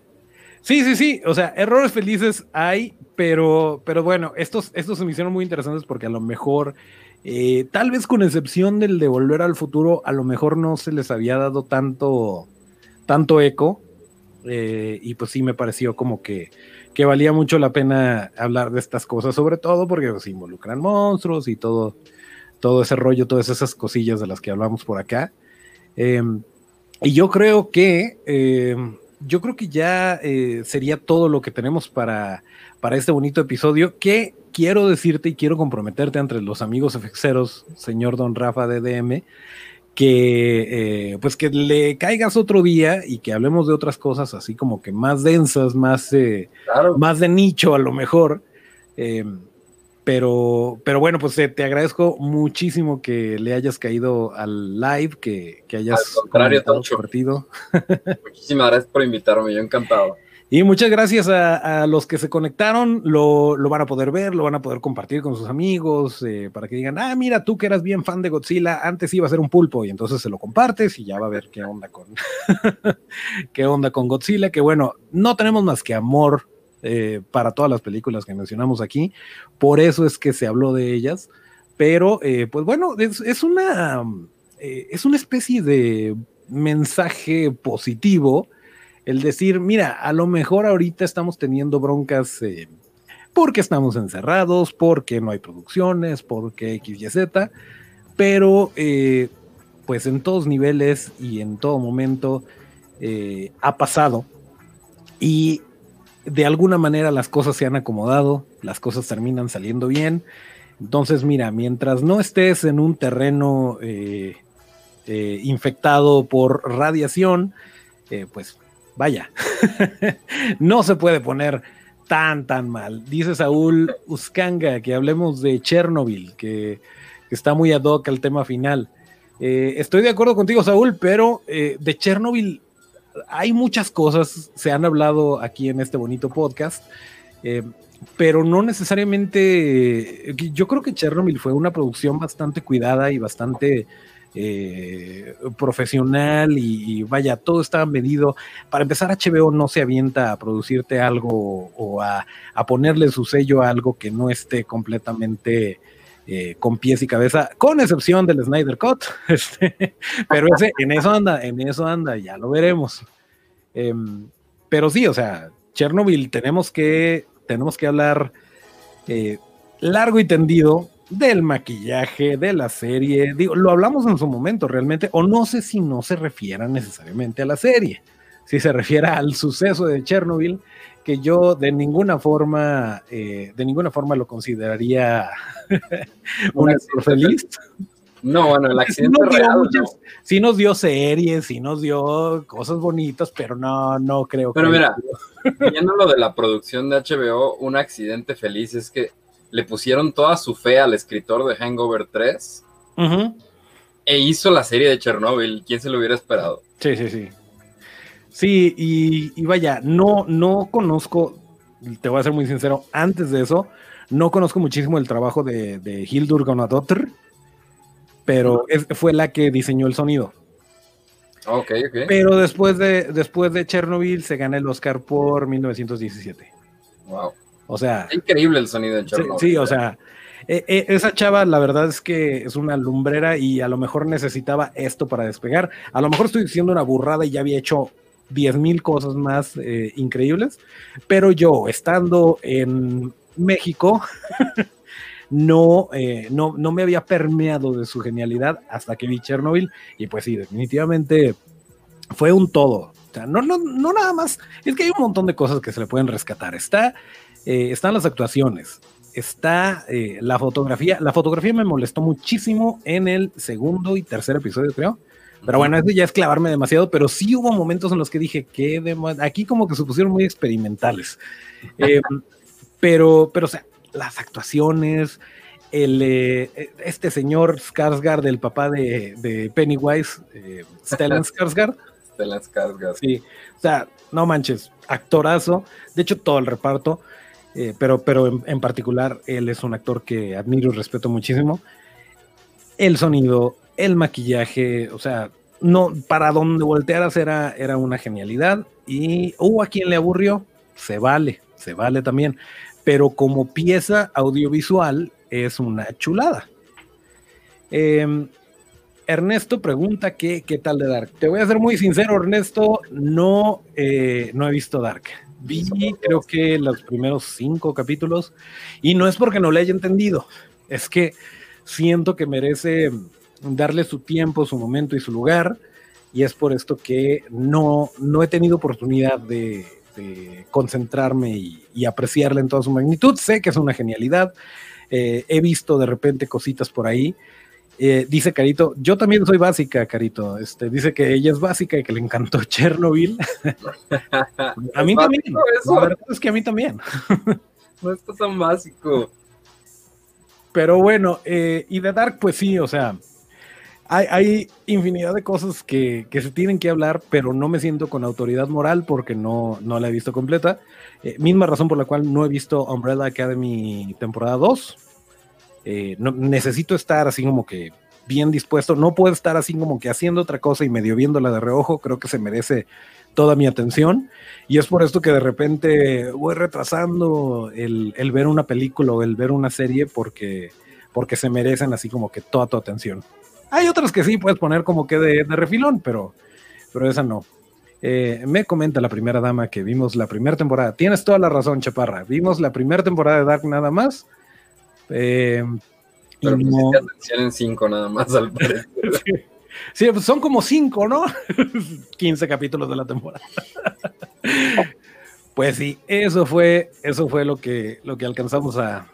sí, sí, sí. O sea, errores felices hay, pero, pero bueno, estos, estos se me hicieron muy interesantes porque a lo mejor eh, tal vez con excepción del de Volver al Futuro, a lo mejor no se les había dado tanto, tanto eco. Eh, y pues sí me pareció como que, que, valía mucho la pena hablar de estas cosas, sobre todo porque se pues, involucran monstruos y todo, todo ese rollo, todas esas cosillas de las que hablamos por acá. Em, y yo creo que em, yo creo que ya eh, sería todo lo que tenemos para, para este bonito episodio que quiero decirte y quiero comprometerte entre los amigos efexeros, señor Don Rafa de DM, que eh, pues que le caigas otro día y que hablemos de otras cosas así como que más densas, más, eh, más de nicho a lo mejor. Em, pero, pero bueno, pues eh, te agradezco muchísimo que le hayas caído al live, que, que hayas compartido. Muchísimas gracias por invitarme, yo encantado. Y muchas gracias a, los que se conectaron, lo, van a poder ver, lo van a poder compartir con sus amigos, eh, para que digan, ah, mira, tú que eras bien fan de Godzilla, antes iba a ser un pulpo, y entonces se lo compartes y ya va a ver qué onda con, qué onda con Godzilla, que bueno, no tenemos más que amor eh, para todas las películas que mencionamos aquí, por eso es que se habló de ellas, pero eh, pues bueno, es, una, es una especie de mensaje positivo el decir, mira, a lo mejor ahorita estamos teniendo broncas eh, porque estamos encerrados, porque no hay producciones, porque X, Y, Z, pero eh, pues en todos niveles y en todo momento eh, ha pasado y de alguna manera las cosas se han acomodado, las cosas terminan saliendo bien. Entonces, mira, mientras no estés en un terreno infectado por radiación, pues vaya, no se puede poner tan, tan mal. Dice Saúl Uskanga que hablemos de Chernobyl, que, está muy ad hoc al tema final. Eh, estoy de acuerdo contigo, Saúl, pero eh, de Chernobyl hay muchas cosas, se han hablado aquí en este bonito podcast, eh, pero no necesariamente, yo creo que Chernobyl fue una producción bastante cuidada y bastante eh, profesional y, vaya, todo estaba medido. Para empezar, HBO no se avienta a producirte algo o a, ponerle su sello a algo que no esté completamente eh, con pies y cabeza, con excepción del Snyder Cut. Este, pero en eso anda, en eso anda, ya lo veremos. Em, pero sí, o sea, Chernobyl tenemos que, tenemos que hablar eh, largo y tendido del maquillaje, de la serie, digo, lo hablamos en su momento realmente, o no sé si no se refiera necesariamente a la serie, si se refiere al suceso de Chernobyl, que yo de ninguna forma, eh, de ninguna forma lo consideraría un feliz. No, bueno, el accidente sí nos, dio series, sí nos dio cosas bonitas, pero no, no creo pero que. Pero mira, viendo lo de la producción de HBO, un accidente feliz es que le pusieron toda su fe al escritor de Hangover 3 e hizo la serie de Chernobyl. ¿Quién se lo hubiera esperado? Sí, sí, sí. Sí, y, vaya, no, no conozco, te voy a ser muy sincero, antes de eso, no conozco muchísimo el trabajo de, de Hildur Gunadottir, pero fue la que diseñó el sonido. Ok, ok. Pero después de, después de Chernobyl se gana el Oscar por 1917. Wow. O sea. increíble el sonido de Chernobyl. Sí, o sea. E, e, esa chava, la verdad es que es una lumbrera y a lo mejor necesitaba esto para despegar. A lo mejor estoy diciendo una burrada y ya había hecho 10 mil cosas más eh, increíbles, pero yo, estando en México, no, eh, no, no me había permeado de su genialidad hasta que vi Chernobyl y pues sí, definitivamente fue un todo. O sea, no, no, no nada más, es que hay un montón de cosas que se le pueden rescatar. Está eh, están las actuaciones, está eh, la fotografía. La fotografía me molestó muchísimo en el segundo y tercer episodio, creo. Pero bueno, eso ya es clavarme demasiado, pero sí hubo momentos en los que dije que aquí como que se pusieron muy experimentales. Eh, pero, pero, o sea, las actuaciones, el, eh, este señor Skarsgård, el papá de, Pennywise, eh, Stellan Skarsgård. Stellan Skarsgård. Sí, o sea, no manches, actorazo. De hecho, todo el reparto, eh, pero, pero en, particular, él es un actor que admiro y respeto muchísimo. El sonido, el maquillaje, o sea, no, para donde voltearas era, era una genialidad. Y hubo a quien le aburrió, se vale, se vale también. Pero como pieza audiovisual, es una chulada. Em, Ernesto pregunta qué, qué tal de Dark. Te voy a ser muy sincero, Ernesto, no, eh, no he visto Dark. Vi creo que los primeros cinco capítulos y no es porque no le haya entendido, es que siento que merece darle su tiempo, su momento y su lugar y es por esto que no, no he tenido oportunidad de, concentrarme y, y, apreciarla en toda su magnitud. Sé que es una genialidad, eh, he visto de repente cositas por ahí. Eh, dice Carito, yo también soy básica, Carito. Este, dice que ella es básica y que le encantó Chernobyl. a mí también. La verdad es que a mí también. no está tan básico. Pero bueno, eh, y de Dark, pues sí, o sea, hay, infinidad de cosas que, se tienen que hablar, pero no me siento con autoridad moral porque no, no la he visto completa. Eh, misma razón por la cual no he visto Umbrella Academy temporada 2. Eh, no, necesito estar así como que bien dispuesto. No puedo estar así como que haciendo otra cosa y medio viéndola de reojo. Creo que se merece toda mi atención. Y es por esto que de repente voy retrasando el, el ver una película o el ver una serie porque, porque se merecen así como que toda tu atención. Hay otras que sí puedes poner como que de, refilón, pero, pero esa no. Eh, me comenta la primera dama que vimos la primera temporada. Tienes toda la razón, Chaparra. Vimos la primera temporada de Dark nada más. Eh, pero y no... atención en cinco nada más al sí. pues son como cinco, ¿no? 15 capítulos de la temporada. pues sí, eso fue, eso fue lo que, lo que alcanzamos a,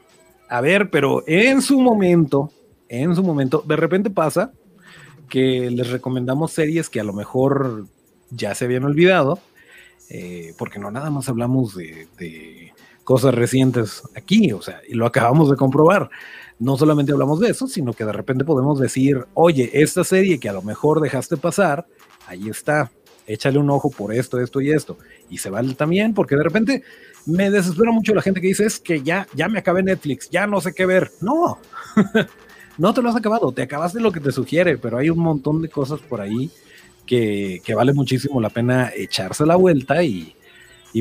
a ver, pero en su momento, en su momento. De repente pasa que les recomendamos series que a lo mejor ya se habían olvidado, eh, porque no nada más hablamos de, cosas recientes aquí, o sea, y lo acabamos de comprobar. No solamente hablamos de eso, sino que de repente podemos decir, oye, esta serie que a lo mejor dejaste pasar, ahí está, échale un ojo por esto, esto y esto. Y se vale también, porque de repente me desespera mucho la gente que dice, es que ya, ya me acabé Netflix, ya no sé qué ver. No, no te lo has acabado, te acabaste lo que te sugiere, pero hay un montón de cosas por ahí que, vale muchísimo la pena echarse la vuelta y,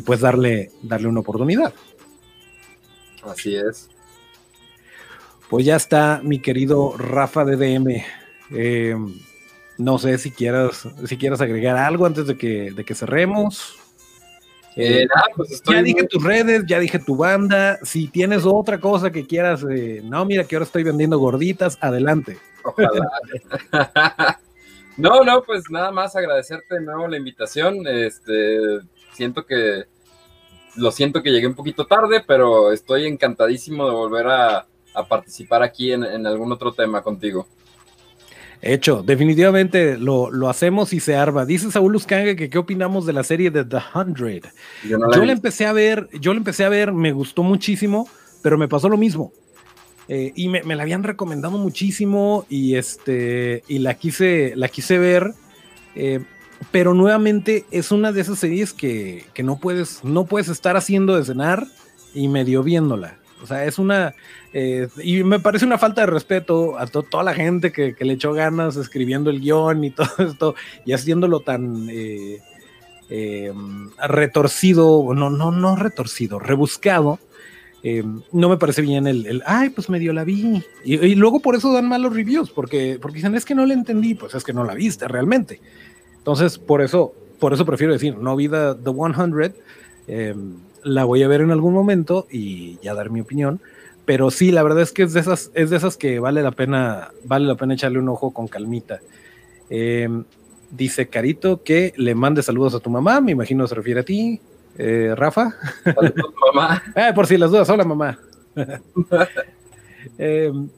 pues darle, darle una oportunidad. Así es. Pues ya está, mi querido Rafa de DM. Eh, no sé si quieras, si quieras agregar algo antes de que, de que cerremos. Eh, eh, pues ya dije tus redes, ya dije tu banda. Si tienes otra cosa que quieras, eh, no, mira que ahora estoy vendiendo gorditas, adelante. no, no, pues nada más agradecerte de nuevo la invitación. Este, siento que lo siento que llegué un poquito tarde, pero estoy encantadísimo de volver a, participar aquí en algún otro tema contigo. Hecho, definitivamente lo, hacemos y se arma. Dice Saúl Luscanga que qué opinamos de la serie de The Hundred. Yo, la, empecé a ver, yo la empecé a ver, me gustó muchísimo, pero me pasó lo mismo. Eh, y me, la habían recomendado muchísimo y este y la quise, la quise ver. Eh, pero nuevamente es una de esas series que, que, no puedes, no puedes estar haciendo de cenar y medio viéndola. O sea, es una. Eh, y me parece una falta de respeto a toda la gente que, le echó ganas escribiendo el guion y todo esto y haciéndolo tan. Eh, eh, retorcido, no, no, no retorcido, rebuscado. no me parece bien el, ay, pues medio la vi. Y, luego por eso dan malos reviews, porque, porque dicen, es que no la entendí, pues es que no la viste realmente. Entonces, por eso, por eso prefiero decir, no vi The, the 100 la voy a ver en algún momento y ya dar mi opinión. Pero sí, la verdad es que es de esas, es de esas que vale la pena, vale la pena echarle un ojo con calmita. Em, dice Carito que le mande saludos a tu mamá, me imagino se refiere a ti, eh, Rafa. Saludos, mamá. Eh, por si las dudas, hola mamá. Em,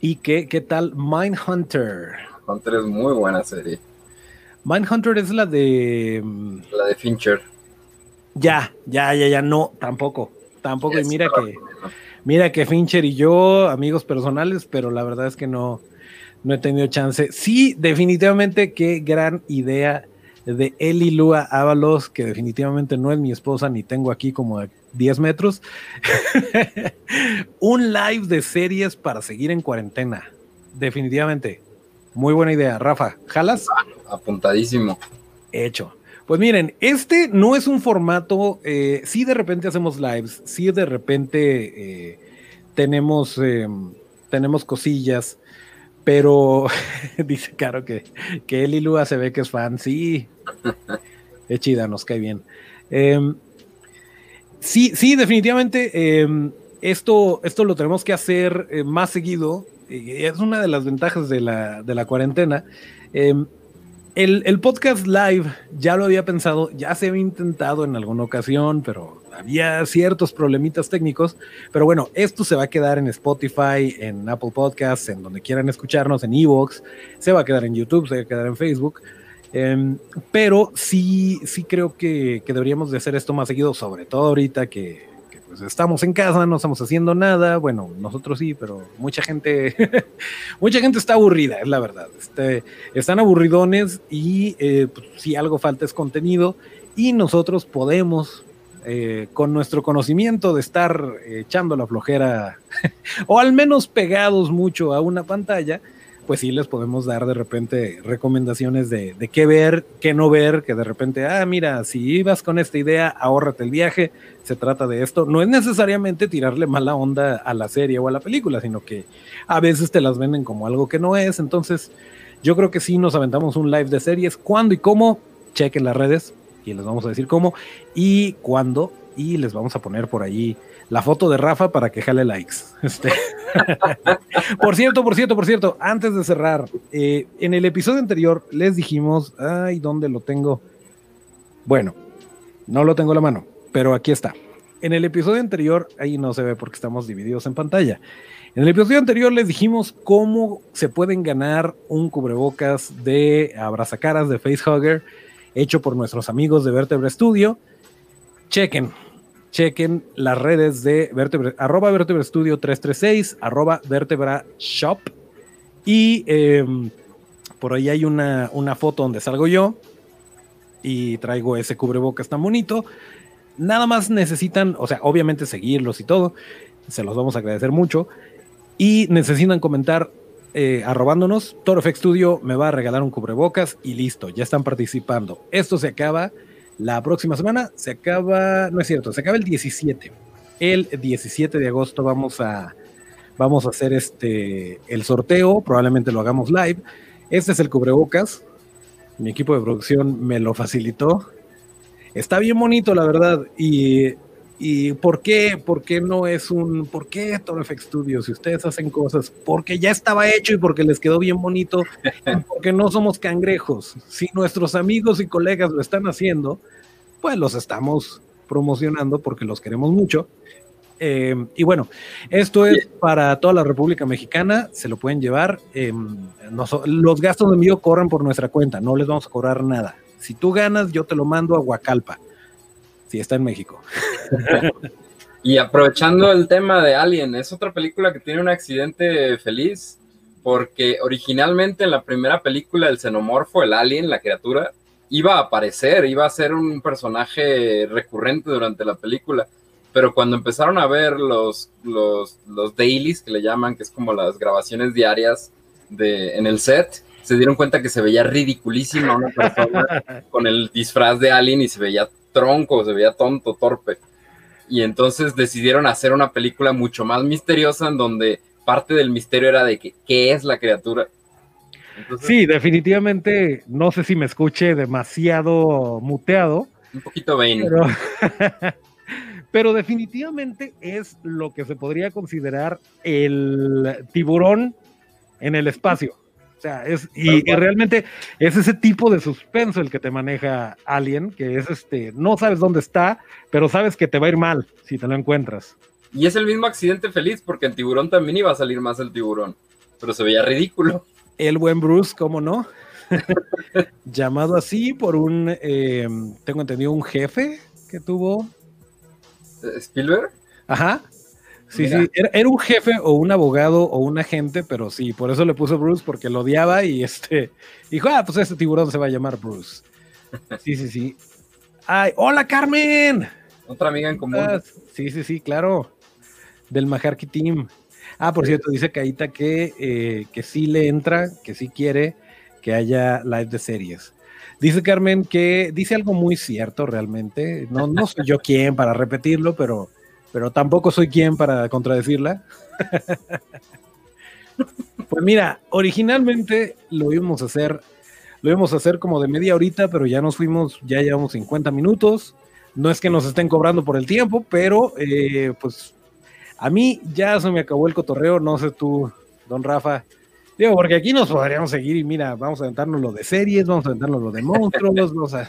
y que, ¿qué tal Mindhunter? Mindhunter es muy buena serie. Mindhunter es la de... La de Fincher. Ya, ya, ya, ya, no, tampoco, tampoco. Y mira que, Mira que Fincher y yo, amigos personales, pero la verdad es que no, no he tenido chance. Sí, definitivamente qué gran idea de Eli Lua Ábalos, que definitivamente no es mi esposa, ni tengo aquí como 10 metros. Un live de series para seguir en cuarentena. Definitivamente. Muy buena idea. Rafa, ¿jalas? Apuntadísimo. Hecho. Pues miren, este no es un formato, eh, sí de repente hacemos lives, sí de repente eh, tenemos, em, tenemos cosillas, pero dice Caro que, que y Lua se ve que es fan, sí, es chida, nos cae bien. Em, sí, sí, definitivamente em, esto, esto lo tenemos que hacer eh, más seguido, es una de las ventajas de la, de la cuarentena. El, podcast live ya lo había pensado, ya se había intentado en alguna ocasión, pero había ciertos problemitas técnicos. Pero bueno, esto se va a quedar en Spotify, en Apple Podcasts, en donde quieran escucharnos, en Evox, se va a quedar en YouTube, se va a quedar en Facebook. Em, pero sí, sí creo que, que, deberíamos de hacer esto más seguido, sobre todo ahorita que, pues estamos en casa, no estamos haciendo nada, bueno, nosotros sí, pero mucha gente, mucha gente está aburrida, es la verdad, este, están aburridones y eh, pues, si algo falta es contenido y nosotros podemos, eh, con nuestro conocimiento de estar echando la flojera o al menos pegados mucho a una pantalla, pues sí les podemos dar de repente recomendaciones de, qué ver, qué no ver, que de repente, ah, mira, si ibas con esta idea, ahórrate el viaje, se trata de esto. No es necesariamente tirarle mala onda a la serie o a la película, sino que a veces te las venden como algo que no es. Entonces, yo creo que sí nos aventamos un live de series. ¿Cuándo y cómo? Chequen las redes y les vamos a decir cómo y cuándo y les vamos a poner por ahí la foto de Rafa para que jale likes. Este. por cierto, por cierto, por cierto, antes de cerrar, eh, en el episodio anterior les dijimos, ay, ¿dónde lo tengo? Bueno, no lo tengo a la mano, pero aquí está. En el episodio anterior, ahí no se ve porque estamos divididos en pantalla. En el episodio anterior les dijimos cómo se pueden ganar un cubrebocas de abrazacaras de Facehugger hecho por nuestros amigos de Vertebra Studio. Chequen, chequen las redes de Vertebra, arroba Vertebra Studio 336, arroba Vertebra Shop. Y em, por ahí hay una, una foto donde salgo yo y traigo ese cubrebocas tan bonito. Nada más necesitan, o sea, obviamente seguirlos y todo. Se los vamos a agradecer mucho. Y necesitan comentar eh, arrobándonos. ToroFX Studio me va a regalar un cubrebocas y listo, ya están participando. Esto se acaba la próxima semana se acaba, no es cierto, se acaba el 17. El 17 de agosto vamos a, vamos a hacer este, el sorteo, probablemente lo hagamos live. Este es el cubrebocas. Mi equipo de producción me lo facilitó. Está bien bonito, la verdad. Y ¿Y por qué? ¿Por qué no es un... ¿Por qué Toro FX Studios? Si ustedes hacen cosas, porque ya estaba hecho y porque les quedó bien bonito, porque no somos cangrejos. Si nuestros amigos y colegas lo están haciendo, pues los estamos promocionando porque los queremos mucho. Eh, y bueno, esto es para toda la República Mexicana, se lo pueden llevar. Em, los gastos de envío corren por nuestra cuenta, no les vamos a cobrar nada. Si tú ganas, yo te lo mando a Huacalpa Sí, está en México. y aprovechando el tema de Alien, es otra película que tiene un accidente feliz, porque originalmente en la primera película el xenomorfo, el alien, la criatura, iba a aparecer, iba a ser un personaje recurrente durante la película. Pero cuando empezaron a ver los, los, los dailies, que le llaman, que es como las grabaciones diarias de, en el set, se dieron cuenta que se veía ridiculísima una persona con el disfraz de alien y se veía tronco, se veía tonto, torpe. Y entonces decidieron hacer una película mucho más misteriosa en donde parte del misterio era de que, qué es la criatura. sí, definitivamente, no sé si me escuche demasiado muteado. Un poquito vain. Pero, pero definitivamente es lo que se podría considerar el tiburón en el espacio. O sea, es, y, realmente es ese tipo de suspenso el que te maneja Alien, que es este, no sabes dónde está, pero sabes que te va a ir mal si te lo encuentras. Y es el mismo accidente feliz, porque en tiburón también iba a salir más el tiburón, pero se veía ridículo. El buen Bruce, ¿cómo no? Llamado así por un, eh, tengo entendido, un jefe que tuvo. ¿Spielberg? Ajá. Sí, sí, era, un jefe o un abogado o un agente, pero sí, por eso le puso Bruce, porque lo odiaba y este dijo, ah, pues este tiburón se va a llamar Bruce. Sí, sí, sí. Ay, hola Carmen. Otra amiga en común. Sí, sí, sí, claro. Del Majarki Team. Ah, por cierto, dice Caíta que, eh, que sí le entra, que sí quiere que haya live de series. Dice Carmen que dice algo muy cierto realmente. No, no soy yo quien para repetirlo, pero, pero tampoco soy quien para contradecirla. pues mira, originalmente lo íbamos a hacer, lo íbamos a hacer como de media horita, pero ya nos fuimos, ya llevamos 50 minutos. No es que nos estén cobrando por el tiempo, pero eh, pues a mí ya se me acabó el cotorreo, no sé tú, don Rafa, Digo, porque aquí nos podríamos seguir y mira, vamos a aventarnos lo de series, vamos a aventarnos lo de monstruos, vamos a...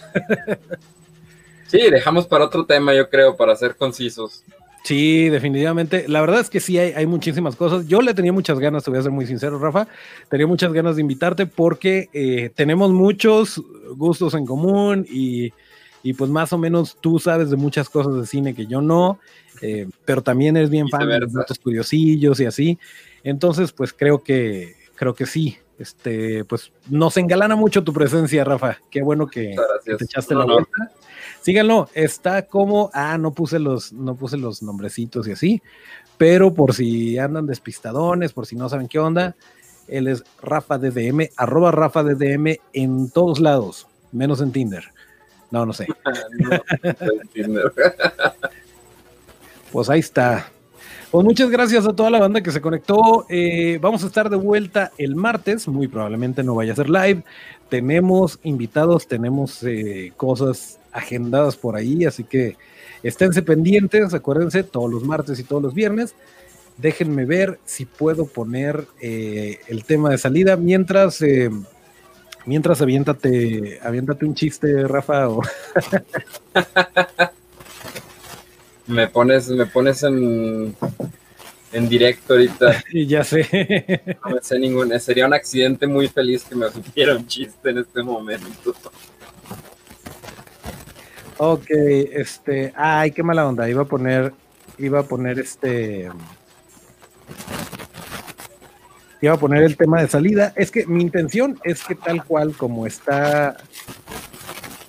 sí, dejamos para otro tema, yo creo, para ser concisos. Sí, definitivamente. La verdad es que sí hay, hay, muchísimas cosas. Yo le tenía muchas ganas, te voy a ser muy sincero, Rafa. Tenía muchas ganas de invitarte porque eh, tenemos muchos gustos en común y, y, pues más o menos tú sabes de muchas cosas de cine que yo no, eh, pero también eres bien fan de los datos curiosillos y así. Entonces, pues creo que, creo que sí. Este, pues nos engalana mucho tu presencia, Rafa. Qué bueno que, te echaste la vuelta. Síganlo, está como, ah, no puse los, no puse los nombrecitos y así, pero por si andan despistadones, por si no saben qué onda, él es Rafa DDM, arroba Rafa DDM en todos lados, menos en Tinder. No, no sé. pues ahí está. Pues muchas gracias a toda la banda que se conectó. Eh, vamos a estar de vuelta el martes, muy probablemente no vaya a ser live. Tenemos invitados, tenemos eh, cosas agendadas por ahí, así que esténse pendientes, acuérdense, todos los martes y todos los viernes. Déjenme ver si puedo poner eh, el tema de salida mientras mientras aviéntate, aviéntate un chiste, Rafa. Me pones, me pones en, en directo ahorita. Ya sé. No me sé ningún. Sería un accidente muy feliz que me supiera un chiste en este momento. Ok, este. Ay, qué mala onda. Iba a poner. Iba a poner este. Iba a poner el tema de salida. Es que mi intención es que tal cual como está.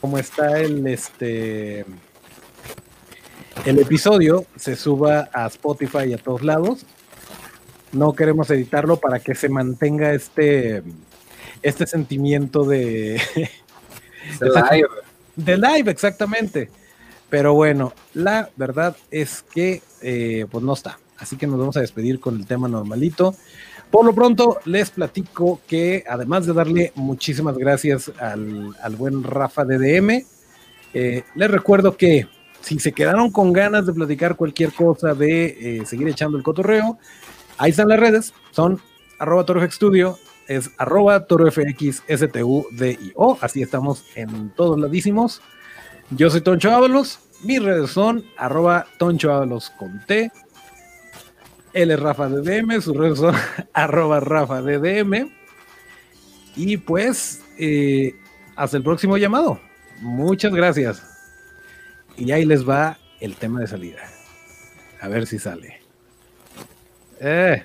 Como está el este el episodio se suba a Spotify y a todos lados. No queremos editarlo para que se mantenga este, este sentimiento de, live. De live, exactamente. Pero bueno, la verdad es que eh, pues no está. Así que nos vamos a despedir con el tema normalito. Por lo pronto, les platico que además de darle muchísimas gracias al, buen Rafa de DM, eh, les recuerdo que si se quedaron con ganas de platicar cualquier cosa, de eh, seguir echando el cotorreo, ahí están las redes, son arroba es arroba o así estamos en todos ladísimos. Yo soy Toncho Ábalos, mis redes son arroba Toncho Ábalos con T, él es Rafa DDM, sus redes son arroba Rafa DDM, y pues eh, hasta el próximo llamado. Muchas gracias. Y ahí les va el tema de salida. A ver si sale. Eh.